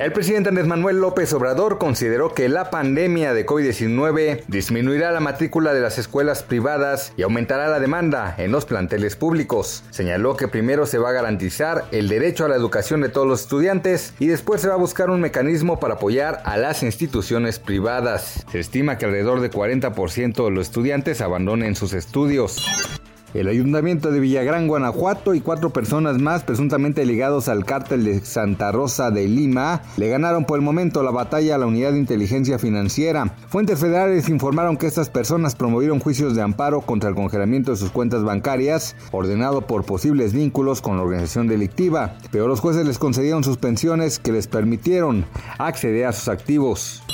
El presidente Andrés Manuel López Obrador consideró que la pandemia de COVID-19 disminuirá la matrícula de las escuelas privadas y aumentará la demanda en los planteles públicos. Señaló que primero se va a garantizar el derecho a la educación de todos los estudiantes y después se va a buscar un mecanismo para apoyar a las instituciones privadas. Se estima que alrededor de 40% de los estudiantes abandonen sus estudios. El ayuntamiento de Villagrán, Guanajuato y cuatro personas más presuntamente ligados al cártel de Santa Rosa de Lima le ganaron por el momento la batalla a la unidad de inteligencia financiera. Fuentes federales informaron que estas personas promovieron juicios de amparo contra el congelamiento de sus cuentas bancarias, ordenado por posibles vínculos con la organización delictiva, pero los jueces les concedieron suspensiones que les permitieron acceder a sus activos.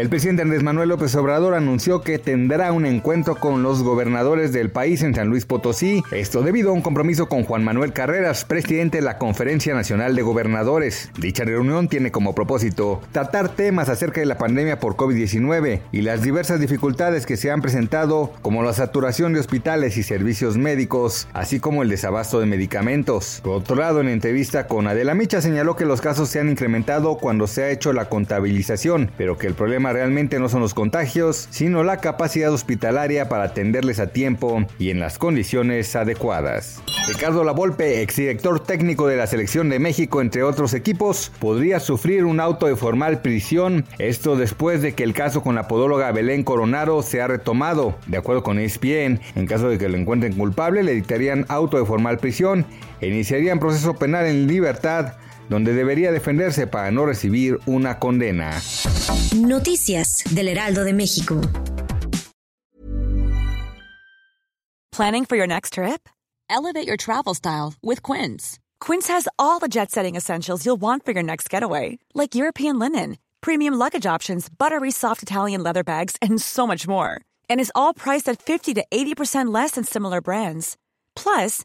El presidente Andrés Manuel López Obrador anunció que tendrá un encuentro con los gobernadores del país en San Luis Potosí, esto debido a un compromiso con Juan Manuel Carreras, presidente de la Conferencia Nacional de Gobernadores. Dicha reunión tiene como propósito tratar temas acerca de la pandemia por COVID-19 y las diversas dificultades que se han presentado, como la saturación de hospitales y servicios médicos, así como el desabasto de medicamentos. Por otro lado, en entrevista con Adela Micha señaló que los casos se han incrementado cuando se ha hecho la contabilización, pero que el problema realmente no son los contagios, sino la capacidad hospitalaria para atenderles a tiempo y en las condiciones adecuadas. Ricardo Lavolpe, exdirector técnico de la Selección de México, entre otros equipos, podría sufrir un auto de formal prisión, esto después de que el caso con la podóloga Belén Coronado se ha retomado. De acuerdo con ESPN, en caso de que lo encuentren culpable, le dictarían auto de formal prisión e iniciarían proceso penal en libertad donde debería defenderse para no recibir una condena. Noticias del Heraldo de México. Planning for your next trip? Elevate your travel style with Quince. Quince has all the jet setting essentials you'll want for your next getaway, like European linen, premium luggage options, buttery soft Italian leather bags, and so much more. And is all priced at 50 to 80% less than similar brands. Plus,